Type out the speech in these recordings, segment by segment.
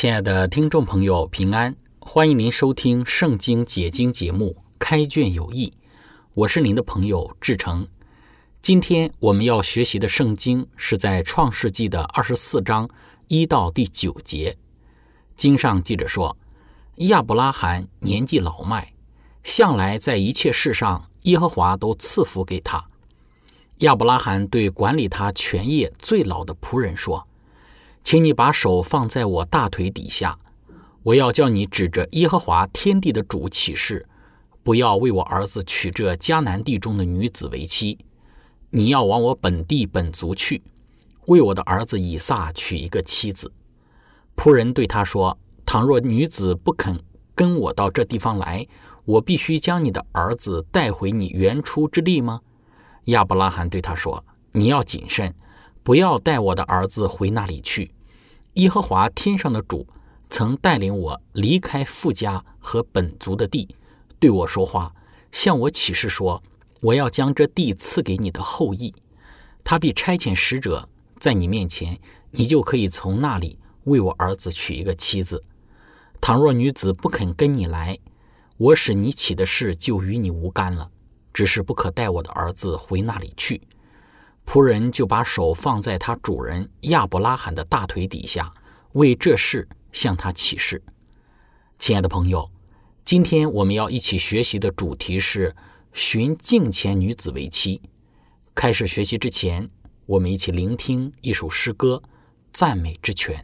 亲爱的听众朋友，平安！欢迎您收听《圣经解经》节目《开卷有益》，我是您的朋友志成。今天我们要学习的圣经是在创世纪的二十四章一到第九节。经上记着说，亚伯拉罕年纪老迈，向来在一切事上耶和华都赐福给他。亚伯拉罕对管理他全业最老的仆人说。请你把手放在我大腿底下，我要叫你指着耶和华天地的主起誓，不要为我儿子娶这迦南地中的女子为妻。你要往我本地本族去，为我的儿子以撒娶一个妻子。仆人对他说：“倘若女子不肯跟我到这地方来，我必须将你的儿子带回你原出之地吗？”亚伯拉罕对他说：“你要谨慎。”不要带我的儿子回那里去。耶和华天上的主曾带领我离开富家和本族的地，对我说话，向我起誓说：“我要将这地赐给你的后裔。他必差遣使者在你面前，你就可以从那里为我儿子娶一个妻子。倘若女子不肯跟你来，我使你起的事就与你无干了。只是不可带我的儿子回那里去。”仆人就把手放在他主人亚伯拉罕的大腿底下，为这事向他起誓。亲爱的朋友，今天我们要一起学习的主题是寻敬前女子为妻。开始学习之前，我们一起聆听一首诗歌《赞美之泉》。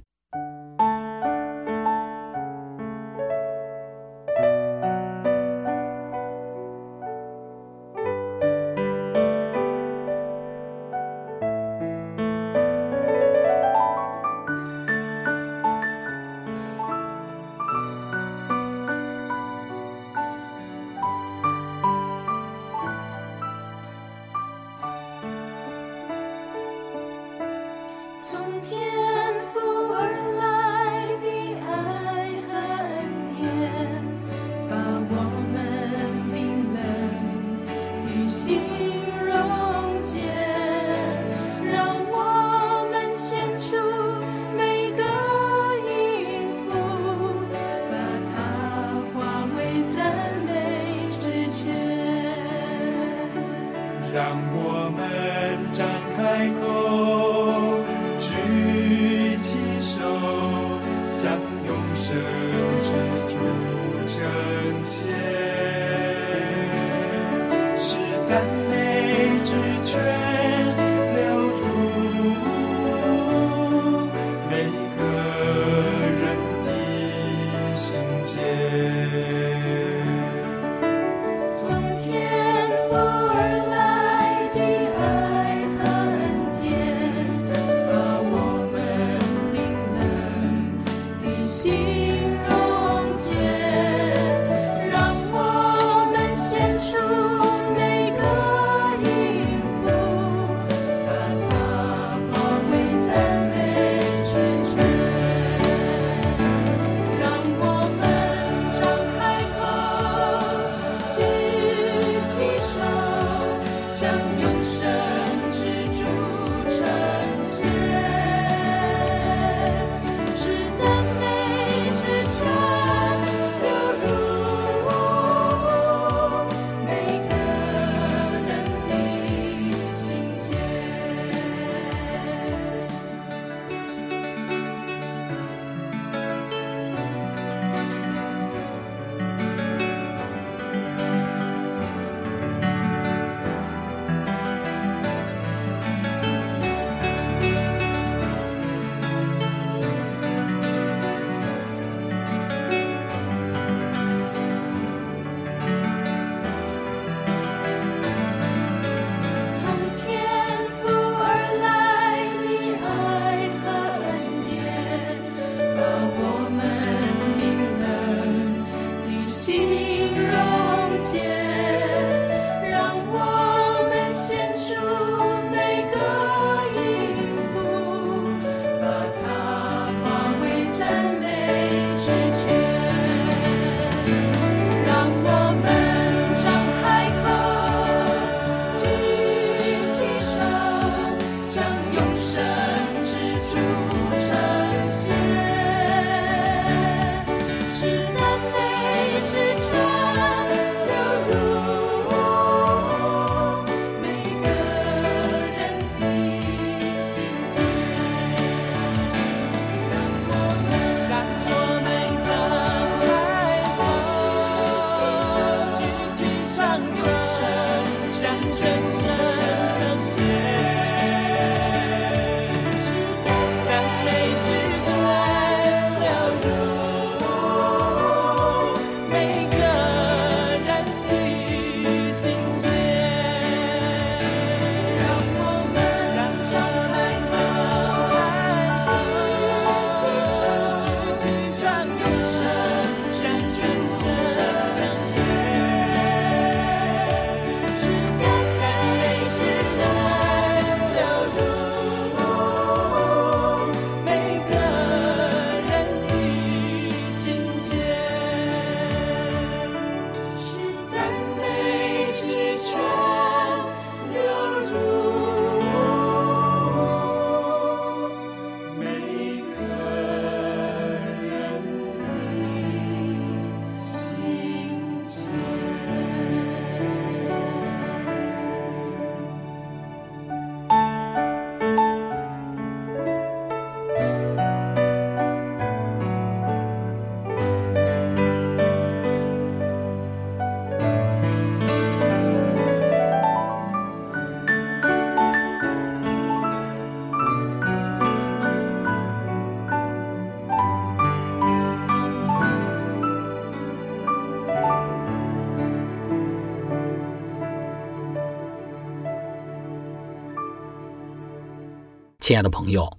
亲爱的朋友，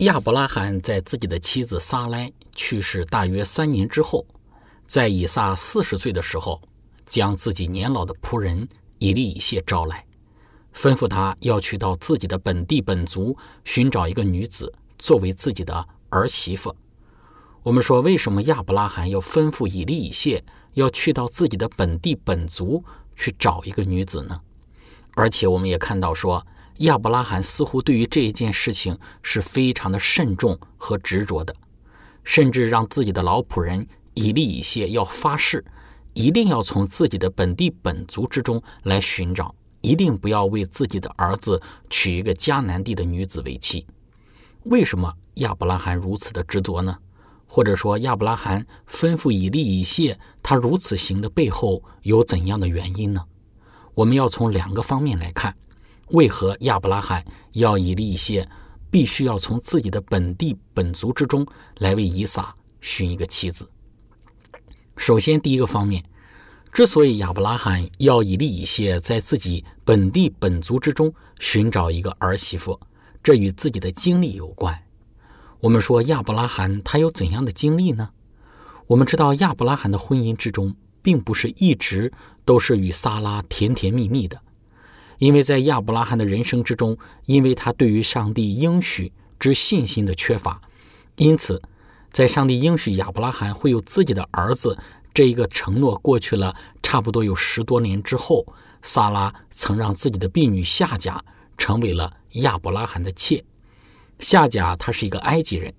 亚伯拉罕在自己的妻子撒莱去世大约三年之后，在以撒四十岁的时候，将自己年老的仆人以利以谢招来，吩咐他要去到自己的本地本族寻找一个女子作为自己的儿媳妇。我们说，为什么亚伯拉罕要吩咐以利以谢要去到自己的本地本族去找一个女子呢？而且我们也看到说。亚伯拉罕似乎对于这一件事情是非常的慎重和执着的，甚至让自己的老仆人以利以谢要发誓，一定要从自己的本地本族之中来寻找，一定不要为自己的儿子娶一个迦南地的女子为妻。为什么亚伯拉罕如此的执着呢？或者说，亚伯拉罕吩咐以利以谢他如此行的背后有怎样的原因呢？我们要从两个方面来看。为何亚伯拉罕要以利以谢必须要从自己的本地本族之中来为以撒寻一个妻子？首先，第一个方面，之所以亚伯拉罕要以利以谢在自己本地本族之中寻找一个儿媳妇，这与自己的经历有关。我们说亚伯拉罕他有怎样的经历呢？我们知道亚伯拉罕的婚姻之中，并不是一直都是与撒拉甜甜蜜蜜的。因为在亚伯拉罕的人生之中，因为他对于上帝应许之信心的缺乏，因此，在上帝应许亚伯拉罕会有自己的儿子这一个承诺过去了差不多有十多年之后，萨拉曾让自己的婢女夏甲成为了亚伯拉罕的妾。夏甲她是一个埃及人，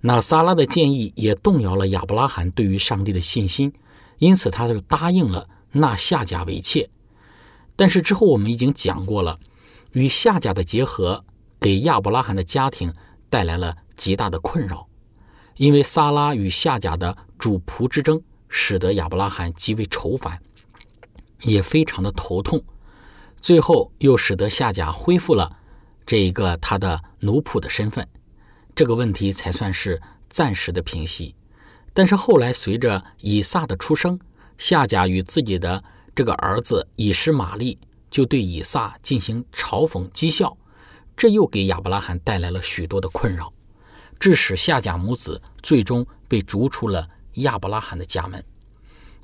那萨拉的建议也动摇了亚伯拉罕对于上帝的信心，因此他就答应了纳夏甲为妾。但是之后我们已经讲过了，与夏甲的结合给亚伯拉罕的家庭带来了极大的困扰，因为撒拉与夏甲的主仆之争，使得亚伯拉罕极为愁烦，也非常的头痛。最后又使得夏甲恢复了这一个他的奴仆的身份，这个问题才算是暂时的平息。但是后来随着以撒的出生，夏甲与自己的。这个儿子以实玛利就对以撒进行嘲讽讥笑，这又给亚伯拉罕带来了许多的困扰，致使夏甲母子最终被逐出了亚伯拉罕的家门。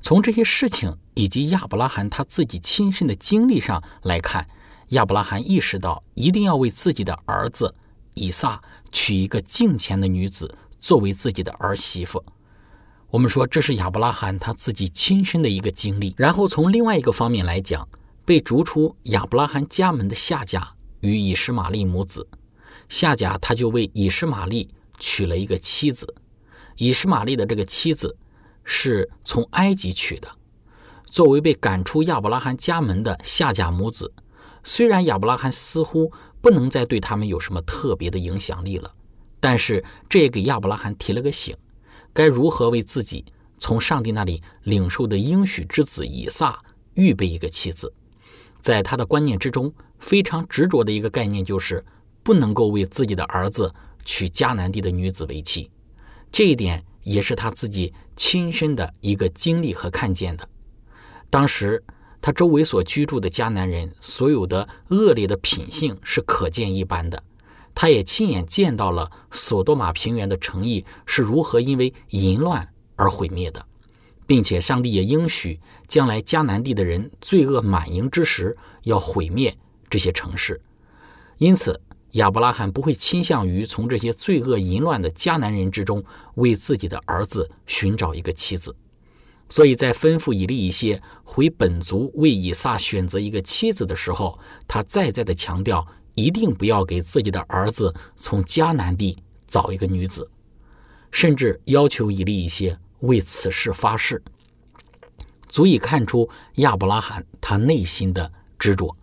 从这些事情以及亚伯拉罕他自己亲身的经历上来看，亚伯拉罕意识到一定要为自己的儿子以撒娶一个敬虔的女子作为自己的儿媳妇。我们说这是亚伯拉罕他自己亲身的一个经历。然后从另外一个方面来讲，被逐出亚伯拉罕家门的夏甲与以实玛利母子，夏甲他就为以实玛利娶了一个妻子。以实玛利的这个妻子是从埃及娶的。作为被赶出亚伯拉罕家门的夏甲母子，虽然亚伯拉罕似乎不能再对他们有什么特别的影响力了，但是这也给亚伯拉罕提了个醒。该如何为自己从上帝那里领受的应许之子以撒预备一个妻子？在他的观念之中，非常执着的一个概念就是不能够为自己的儿子娶迦南地的女子为妻。这一点也是他自己亲身的一个经历和看见的。当时他周围所居住的迦南人所有的恶劣的品性是可见一斑的。他也亲眼见到了索多玛平原的城邑是如何因为淫乱而毁灭的，并且上帝也应许将来迦南地的人罪恶满盈之时要毁灭这些城市。因此，亚伯拉罕不会倾向于从这些罪恶淫乱的迦南人之中为自己的儿子寻找一个妻子。所以在吩咐以利一些回本族为以撒选择一个妻子的时候，他再再的强调。一定不要给自己的儿子从迦南地找一个女子，甚至要求以利一些为此事发誓，足以看出亚伯拉罕他内心的执着。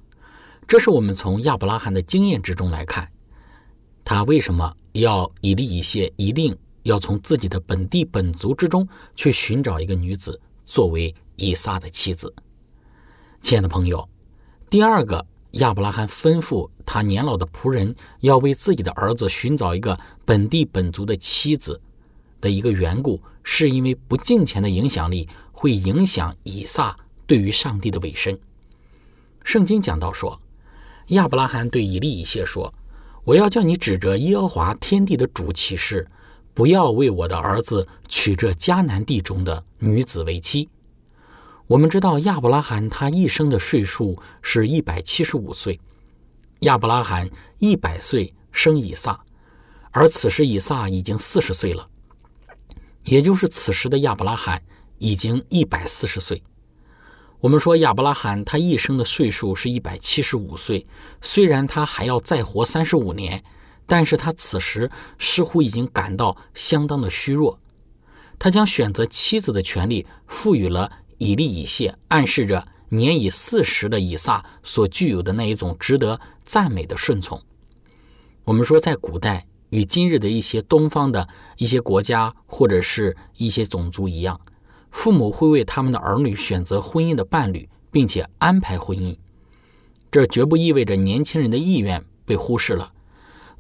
这是我们从亚伯拉罕的经验之中来看，他为什么要以利一些一定要从自己的本地本族之中去寻找一个女子作为以撒的妻子。亲爱的朋友，第二个。亚伯拉罕吩咐他年老的仆人要为自己的儿子寻找一个本地本族的妻子的一个缘故，是因为不敬虔的影响力会影响以撒对于上帝的委身。圣经讲到说，亚伯拉罕对以利以谢说：“我要叫你指着耶和华天地的主起誓，不要为我的儿子娶这迦南地中的女子为妻。我们知道亚伯拉罕他一生的岁数是一百七十五岁。亚伯拉罕一百岁生以撒，而此时以撒已经四十岁了，也就是此时的亚伯拉罕已经一百四十岁。我们说亚伯拉罕他一生的岁数是一百七十五岁，虽然他还要再活三十五年，但是他此时似乎已经感到相当的虚弱。他将选择妻子的权利赋予了以利以谢，暗示着年已四十的以撒所具有的那一种值得赞美的顺从。我们说，在古代与今日的一些东方的一些国家或者是一些种族一样。父母会为他们的儿女选择婚姻的伴侣，并且安排婚姻。这绝不意味着年轻人的意愿被忽视了。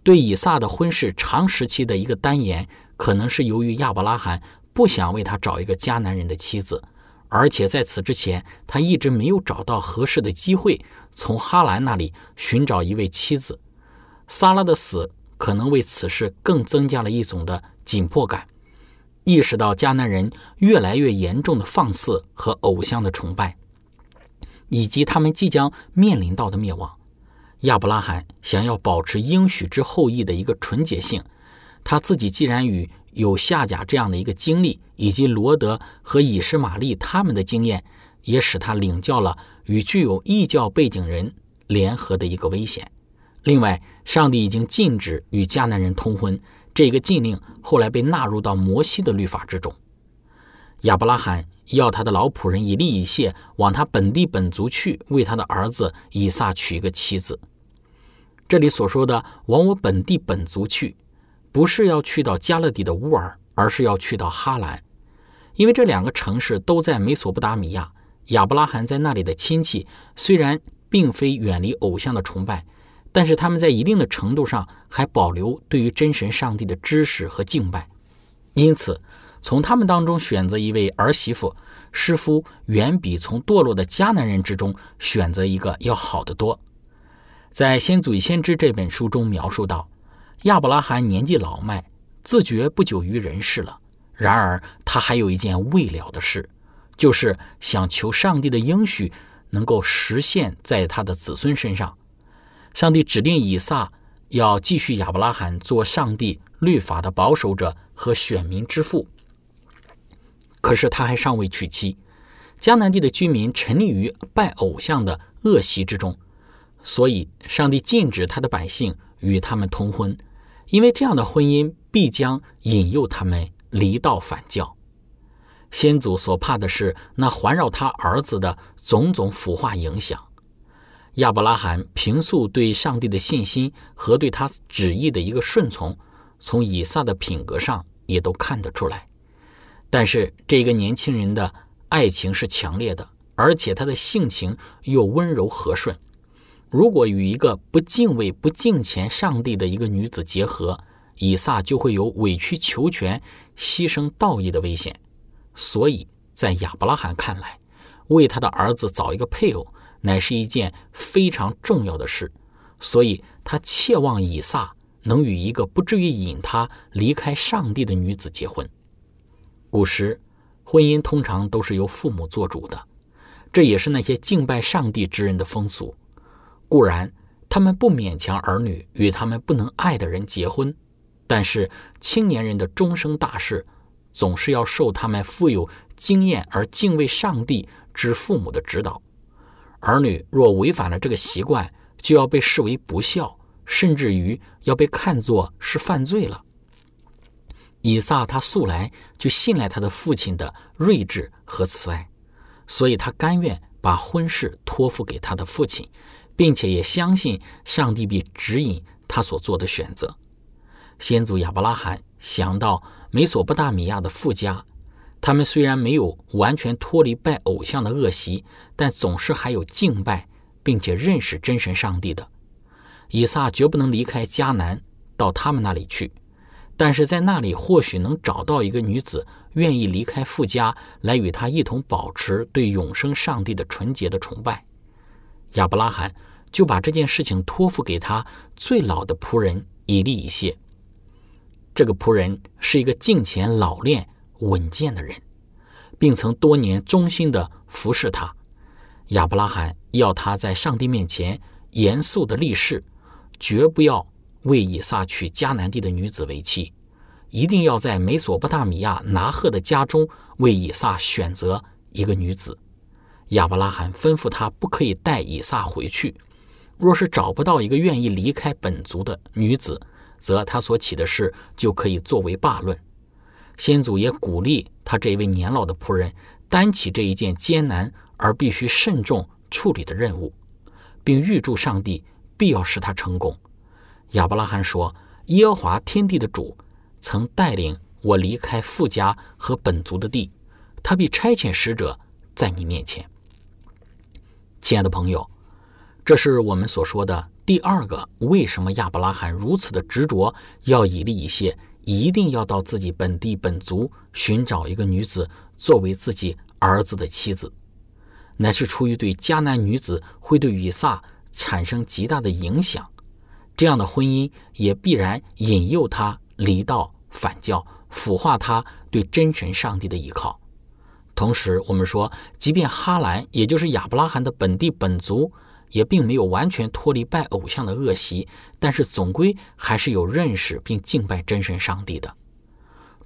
对以撒的婚事长时期的一个单言，可能是由于亚伯拉罕不想为他找一个迦南人的妻子，而且在此之前他一直没有找到合适的机会从哈兰那里寻找一位妻子。撒拉的死可能为此事更增加了一种的紧迫感。意识到迦南人越来越严重的放肆和偶像的崇拜，以及他们即将面临到的灭亡，亚伯拉罕想要保持应许之后裔的一个纯洁性。他自己既然与有夏甲这样的一个经历，以及罗德和以实玛利他们的经验，也使他领教了与具有异教背景人联合的一个危险。另外，上帝已经禁止与迦南人通婚。这个禁令后来被纳入到摩西的律法之中。亚伯拉罕要他的老仆人以利以谢往他本地本族去，为他的儿子以撒娶一个妻子。这里所说的“往我本地本族去”，不是要去到加勒底的乌尔，而是要去到哈兰，因为这两个城市都在美索不达米亚。亚伯拉罕在那里的亲戚虽然并非远离偶像的崇拜。但是他们在一定的程度上还保留对于真神上帝的知识和敬拜，因此从他们当中选择一位儿媳妇，师夫远比从堕落的迦南人之中选择一个要好得多。在《先祖与先知》这本书中描述到，亚伯拉罕年纪老迈，自觉不久于人世了。然而他还有一件未了的事，就是想求上帝的应许能够实现在他的子孙身上。上帝指定以撒要继续亚伯拉罕做上帝律法的保守者和选民之父，可是他还尚未娶妻。迦南地的居民沉溺于拜偶像的恶习之中，所以上帝禁止他的百姓与他们通婚，因为这样的婚姻必将引诱他们离道反教。先祖所怕的是那环绕他儿子的种种腐化影响。亚伯拉罕平素对上帝的信心和对他旨意的一个顺从，从以撒的品格上也都看得出来。但是这个年轻人的爱情是强烈的，而且他的性情又温柔和顺。如果与一个不敬畏、不敬虔上帝的一个女子结合，以撒就会有委曲求全、牺牲道义的危险。所以在亚伯拉罕看来，为他的儿子找一个配偶。乃是一件非常重要的事，所以他切望以撒能与一个不至于引他离开上帝的女子结婚。古时，婚姻通常都是由父母做主的，这也是那些敬拜上帝之人的风俗。固然，他们不勉强儿女与他们不能爱的人结婚，但是青年人的终生大事，总是要受他们富有经验而敬畏上帝之父母的指导。儿女若违反了这个习惯，就要被视为不孝，甚至于要被看作是犯罪了。以撒他素来就信赖他的父亲的睿智和慈爱，所以他甘愿把婚事托付给他的父亲，并且也相信上帝必指引他所做的选择。先祖亚伯拉罕想到美索不达米亚的富家。他们虽然没有完全脱离拜偶像的恶习，但总是还有敬拜并且认识真神上帝的。以撒绝不能离开迦南到他们那里去，但是在那里或许能找到一个女子愿意离开富家来与他一同保持对永生上帝的纯洁的崇拜。亚伯拉罕就把这件事情托付给他最老的仆人以利以谢。这个仆人是一个敬虔、老练、稳健的人，并曾多年忠心的服侍他。亚伯拉罕要他在上帝面前严肃的立誓，绝不要为以撒娶迦南地的女子为妻，一定要在美索不达米亚拿赫的家中为以撒选择一个女子。亚伯拉罕吩咐他不可以带以撒回去，若是找不到一个愿意离开本族的女子。则他所起的事就可以作为罢论。先祖也鼓励他这位年老的仆人担起这一件艰难而必须慎重处理的任务，并预祝上帝必要使他成功。亚伯拉罕说：“耶和华天地的主曾带领我离开富家和本族的地，他必差遣使者在你面前。”亲爱的朋友，这是我们所说的。第二个，为什么亚伯拉罕如此的执着，要以利以谢，一定要到自己本地本族寻找一个女子作为自己儿子的妻子，乃是出于对迦南女子会对以撒产生极大的影响，这样的婚姻也必然引诱他离道反教，腐化他对真神上帝的依靠。同时，我们说，即便哈兰，也就是亚伯拉罕的本地本族。也并没有完全脱离拜偶像的恶习，但是总归还是有认识并敬拜真神上帝的。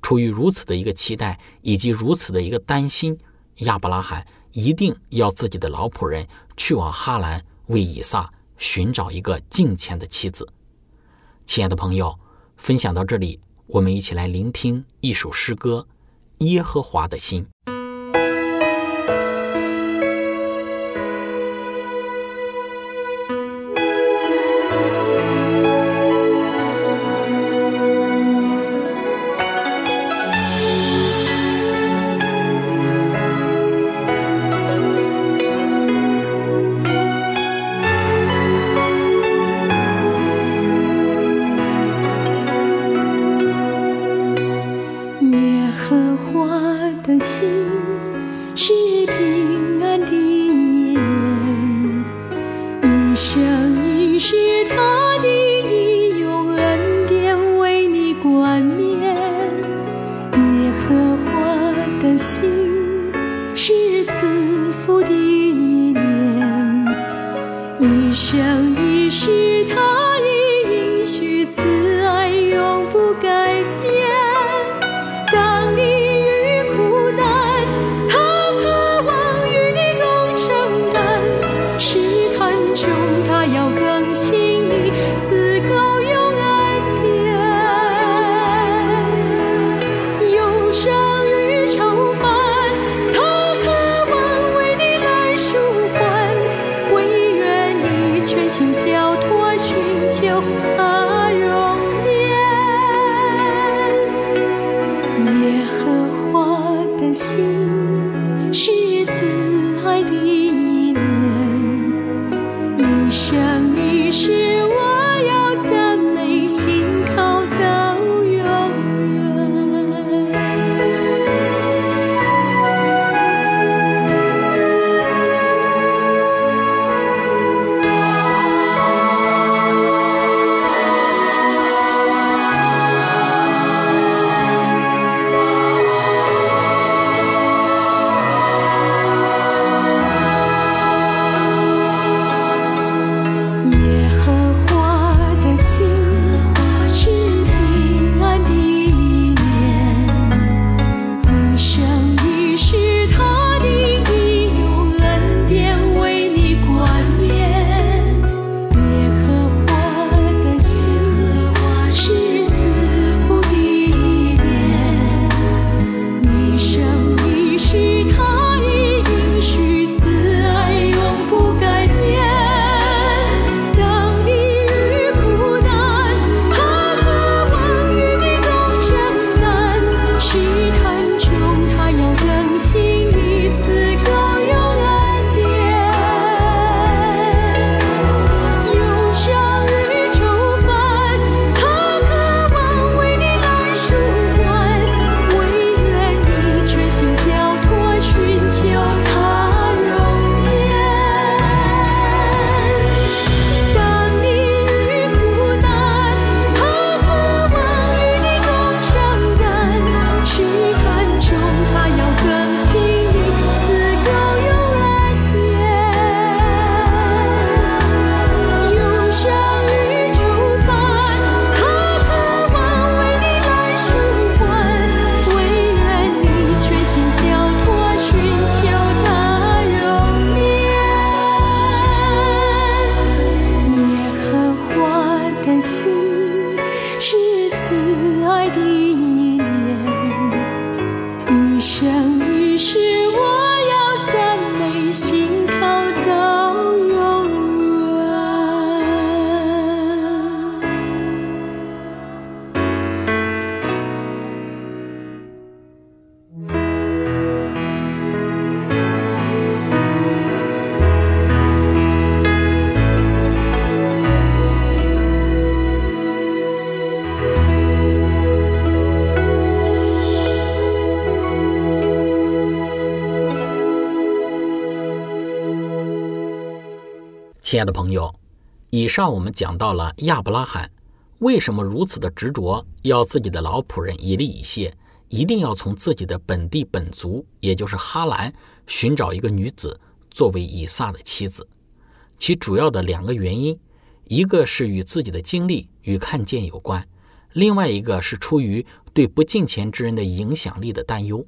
出于如此的一个期待以及如此的一个担心，亚伯拉罕一定要自己的老仆人去往哈兰为以撒寻找一个敬虔的妻子。亲爱的朋友，分享到这里，我们一起来聆听一首诗歌《耶和华的心》。亲爱的朋友，以上我们讲到了亚伯拉罕为什么如此的执着，要自己的老仆人以利以谢一定要从自己的本地本族，也就是哈兰寻找一个女子作为以撒的妻子。其主要的两个原因，一个是与自己的经历与看见有关，另外一个是出于对不敬虔之人的影响力的担忧。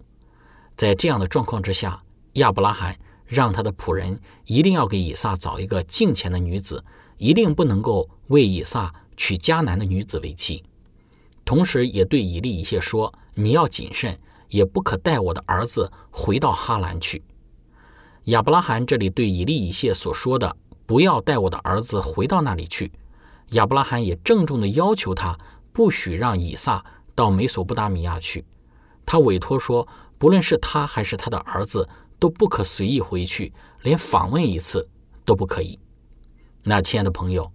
在这样的状况之下，亚伯拉罕让他的仆人一定要给以撒找一个敬虔的女子，一定不能够为以撒娶迦南的女子为妻。同时，也对以利以谢说：“你要谨慎，也不可带我的儿子回到哈兰去。”亚伯拉罕这里对以利以谢所说的“不要带我的儿子回到那里去”，亚伯拉罕也郑重地要求他不许让以撒到美索不达米亚去。他委托说，不论是他还是他的儿子，都不可随意回去，连访问一次都不可以。那亲爱的朋友，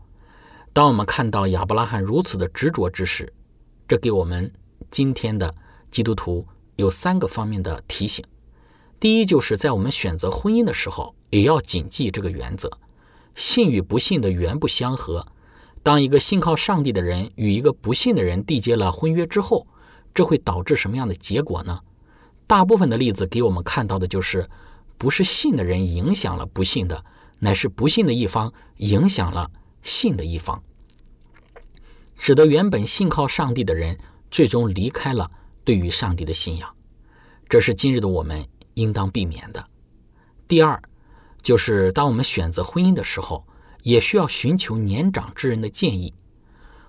当我们看到亚伯拉罕如此的执着之时，这给我们今天的基督徒有三个方面的提醒。第一，就是在我们选择婚姻的时候，也要谨记这个原则：信与不信的原不相合。当一个信靠上帝的人与一个不信的人缔结了婚约之后，这会导致什么样的结果呢？大部分的例子给我们看到的就是，不是信的人影响了不信的，乃是不信的一方影响了信的一方，使得原本信靠上帝的人最终离开了对于上帝的信仰。这是今日的我们应当避免的。第二，就是当我们选择婚姻的时候，也需要寻求年长之人的建议。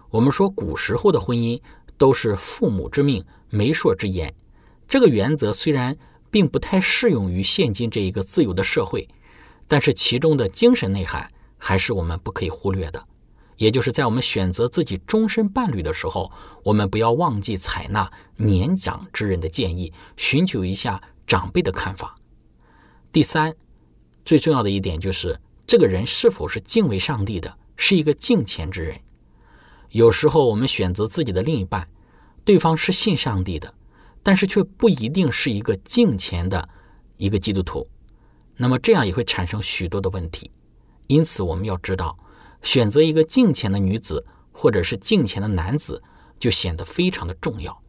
我们说，古时候的婚姻都是父母之命、媒妁之言。这个原则虽然并不太适用于现今这一个自由的社会，但是其中的精神内涵还是我们不可以忽略的。也就是在我们选择自己终身伴侣的时候，我们不要忘记采纳年长之人的建议，寻求一下长辈的看法。第三，最重要的一点就是这个人是否是敬畏上帝的，是一个敬虔之人。有时候我们选择自己的另一半，对方是信上帝的，但是却不一定是一个敬虔的一个基督徒，那么这样也会产生许多的问题。因此，我们要知道，选择一个敬虔的女子或者是敬虔的男子，就显得非常的重要。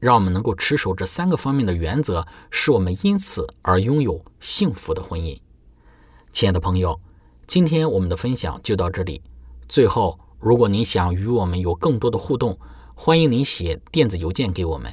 让我们能够持守这三个方面的原则，使我们因此而拥有幸福的婚姻。亲爱的朋友，今天我们的分享就到这里。最后，如果您想与我们有更多的互动，欢迎您写电子邮件给我们。